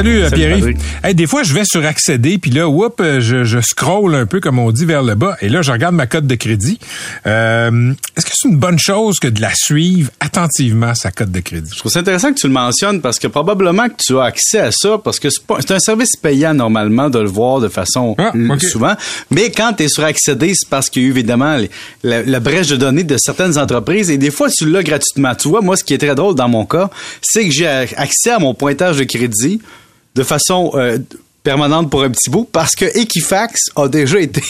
Salut, Salut. Hey, des fois, je vais sur accéder, puis là, whoop, euh, je, je scroll un peu, comme on dit, vers le bas, et là, je regarde ma cote de crédit. Euh, Est-ce que c'est une bonne chose que de la suivre attentivement, sa cote de crédit? Je trouve ça intéressant que tu le mentionnes parce que probablement que tu as accès à ça parce que c'est un service payant normalement de le voir de façon Ah, souvent. Mais quand tu es sur accéder, c'est parce qu'il y a eu évidemment les- la, la brèche de données de certaines entreprises et des fois tu l'as gratuitement. Tu vois, moi, ce qui est très drôle dans mon cas, c'est que j'ai accès à mon pointage de crédit de façon euh, permanente pour un petit bout parce que Equifax a déjà été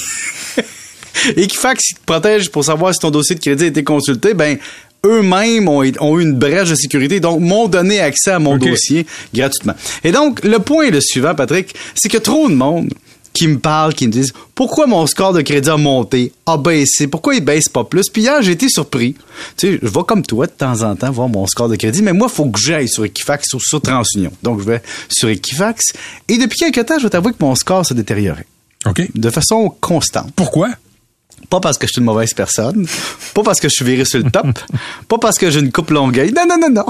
Equifax qui te protège pour savoir si ton dossier de crédit a été consulté, ben eux-mêmes ont, ont eu une brèche de sécurité, donc m'ont donné accès à mon dossier gratuitement. Et donc, le point est le suivant, Patrick, c'est que trop de monde qui me parle, qui me disent pourquoi mon score de crédit a monté, a baissé, pourquoi il baisse pas plus? Puis hier, j'ai été surpris. Tu sais, je vais comme toi de temps en temps voir mon score de crédit, mais moi, il faut que j'aille sur Equifax ou sur TransUnion. Donc, je vais sur Equifax. Et depuis quelques temps, je vais t'avouer que mon score s'est détérioré. OK. De façon constante. Pourquoi? Pas parce que je suis une mauvaise personne, pas parce que je suis viré sur le top, pas parce que j'ai une coupe longueuil. Non, non, non, non.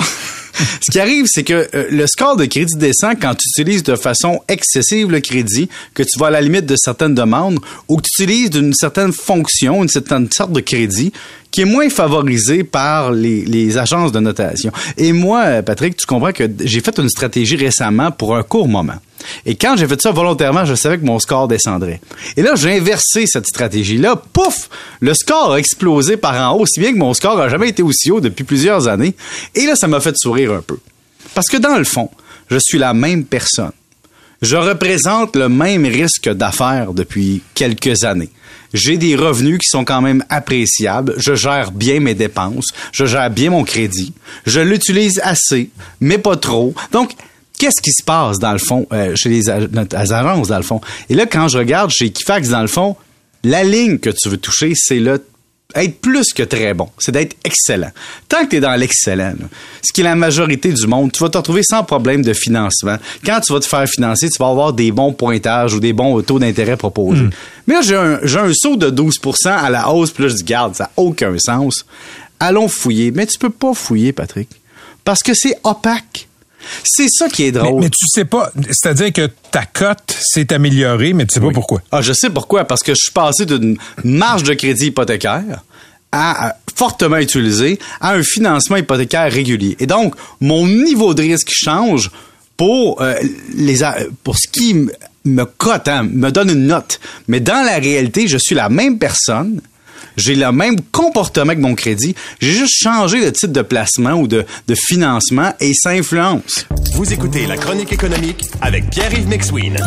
Ce qui arrive, c'est que euh, le score de crédit descend quand tu utilises de façon excessive le crédit, que tu vas à la limite de certaines demandes, ou que tu utilises d'une certaine fonction, une certaine sorte de crédit qui est moins favorisé par les, les agences de notation. Et moi, Patrick, tu comprends que j'ai fait une stratégie récemment pour un court moment. Et quand j'ai fait ça volontairement, je savais que mon score descendrait. Et là, j'ai inversé cette stratégie-là. Pouf! Le score a explosé par en haut, si bien que mon score a jamais été aussi haut depuis plusieurs années. Et là, ça m'a fait sourire un peu. Parce que dans le fond, je suis la même personne. Je représente le même risque d'affaires depuis quelques années. J'ai des revenus qui sont quand même appréciables. Je gère bien mes dépenses. Je gère bien mon crédit. Je l'utilise assez, mais pas trop. Donc, qu'est-ce qui se passe dans le fond euh, chez les, ag- les agences dans le fond? Et là, quand je regarde chez Equifax dans le fond, la ligne que tu veux toucher, c'est le être plus que très bon, c'est d'être excellent. Tant que tu es dans l'excellent, ce qui est la majorité du monde, tu vas te retrouver sans problème de financement. Quand tu vas te faire financer, tu vas avoir des bons pointages ou des bons taux d'intérêt proposés. Mais là, j'ai un, saut de 12% à la hausse, puis là, je dis, garde, ça n'a aucun sens. Allons fouiller. Mais tu peux pas fouiller, Patrick, parce que c'est opaque. C'est ça qui est drôle. mais tu sais pas, c'est-à-dire que ta cote s'est améliorée, mais tu sais pas pourquoi. Ah, je sais pourquoi. Parce que je suis passé d'une marge de crédit hypothécaire à, à fortement utilisée à un financement hypothécaire régulier. Et donc, mon niveau de risque change pour euh, les pour ce qui me cote, hein, me donne une note. Mais dans la réalité, je suis la même personne. J'ai le même comportement que mon crédit. J'ai juste changé de type de placement ou de, de financement et ça influence. Vous écoutez la chronique économique avec Pierre-Yves McSween.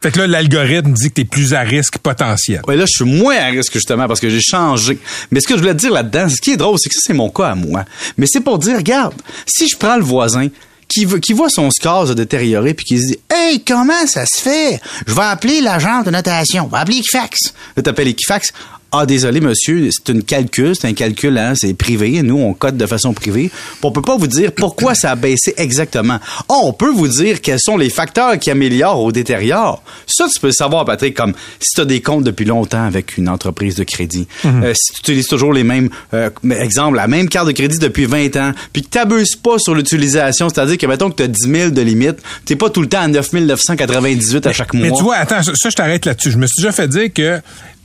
Fait que là, l'algorithme dit que tu es plus à risque potentiel. Ouais, là, je suis moins à risque, justement, parce que j'ai changé. Mais ce que je voulais te dire là-dedans, ce qui est drôle, c'est que ça, c'est mon cas à moi. Mais c'est pour dire, regarde, si je prends le voisin qui, voit son score se détériorer puis qui se dit Hey, comment ça se fait? Je vais appeler l'agence de notation. Je vais appeler Equifax. Là, t'appelles Equifax. Ah, désolé, monsieur, c'est une calcul, c'est un calcul, hein, c'est privé. Nous, on code de façon privée. On peut pas vous dire pourquoi ça a baissé exactement. Ah, on peut vous dire quels sont les facteurs qui améliorent ou détériorent. Ça, tu peux le savoir, Patrick, comme si tu as des comptes depuis longtemps avec une entreprise de crédit. Euh, si tu utilises toujours les mêmes, euh, exemple, la même carte de crédit depuis 20 ans, puis que t'abuses pas sur l'utilisation, c'est-à-dire que, mettons que tu as 10 000 de limite, t'es pas tout le temps à 9 998 à chaque mois. Mais tu vois, attends, ça, je t'arrête là-desdessus. Je me suis déjà fait dire que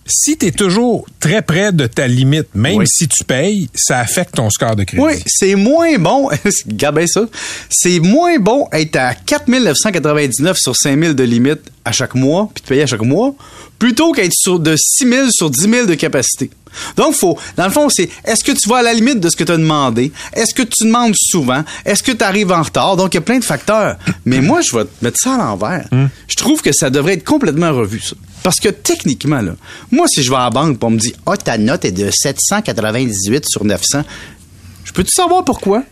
si tu es toujours très près de ta limite, même Oui. si tu payes, ça affecte ton score de crédit. Oui, c'est moins bon. Regarde bien ça. C'est moins bon être à 4 999 sur 5 000 de limite à chaque mois, puis de payer à chaque mois, plutôt qu'être sur de 6 000 sur 10 000 de capacité. Donc, faut, dans le fond, c'est est-ce que tu vas à la limite de ce que tu as demandé? Est-ce que tu demandes souvent? Est-ce que tu arrives en retard? Donc, il y a plein de facteurs. Mais moi, je vais te mettre ça à l'envers. Je trouve que ça devrait être complètement revu, ça. Parce que techniquement, là, moi, si je vais à la banque et on me dit, ah, ta note est de 798 sur 900, je peux-tu savoir pourquoi?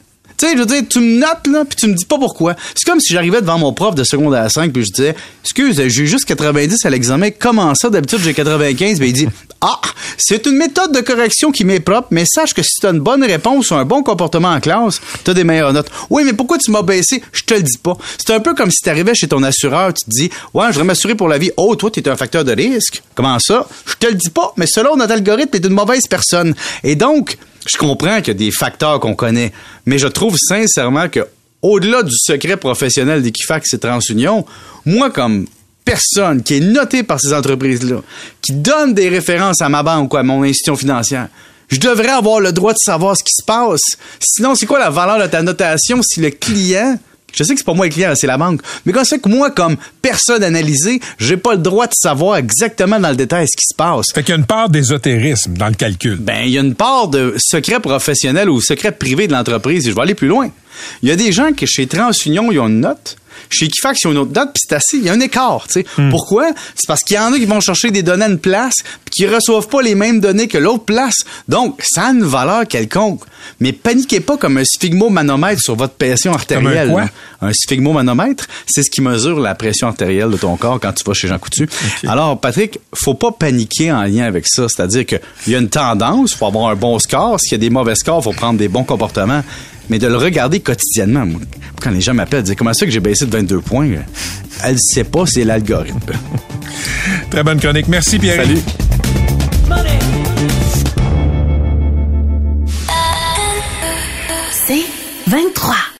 Tu sais, je veux dire, tu me notes, là, puis tu me dis pas pourquoi. C'est comme si j'arrivais devant mon prof de secondaire 5, puis je disais, excuse, j'ai juste 90 à l'examen, comment ça, d'habitude, j'ai 95, ben il dit, ah, c'est une méthode de correction qui m'est propre, mais sache que si tu as une bonne réponse ou un bon comportement en classe, tu as des meilleures notes. Oui, mais pourquoi tu m'as baissé? Je te le dis pas. C'est un peu comme si tu arrivais chez ton assureur, tu te dis, ouais, je voudrais m'assurer pour la vie. Oh, toi, tu es un facteur de risque. Comment ça? Je te le dis pas, mais selon notre algorithme, tu es une mauvaise personne. Et donc, je comprends qu'il y a des facteurs qu'on connaît, mais je trouve sincèrement que au-delà du secret professionnel d'Equifax et TransUnion, moi, comme personne qui est notée par ces entreprises-là, qui donne des références à ma banque ou à mon institution financière, je devrais avoir le droit de savoir ce qui se passe. Sinon, c'est quoi la valeur de ta notation si le client je sais que c'est pas moi le client, c'est la banque. Mais quand c'est que moi, comme personne analysée, j'ai pas le droit de savoir exactement dans le détail ce qui se passe. Fait qu'il y a une part d'ésotérisme dans le calcul. Ben, il y a une part de secret professionnel ou secret privé de l'entreprise. Et je vais aller plus loin. Il y a des gens qui, chez TransUnion, ils ont une note. Chez Equifax, ils ont une autre puis c'est assez, il y a un écart, tu sais. Hmm. Pourquoi? C'est parce qu'il y en a qui vont chercher des données à une place, puis qui reçoivent pas les mêmes données que l'autre place. Donc, ça a une valeur quelconque. Mais paniquez pas comme un sphygmomanomètre sur votre pression artérielle. Comme un quoi? là. Un sphygmomanomètre, c'est ce qui mesure la pression artérielle de ton corps quand tu vas chez Jean Coutu. Alors, Patrick, faut pas paniquer en lien avec ça. C'est-à-dire qu'il y a une tendance, faut avoir un bon score. S'il y a des mauvais scores, faut prendre des bons comportements. Mais de le regarder quotidiennement. Moi, Quand les gens m'appellent, disent comment ça que j'ai baissé de 22 points? Elle sait pas, c'est l'algorithme. Très bonne chronique. Merci, Pierre. Salut. C'est 23.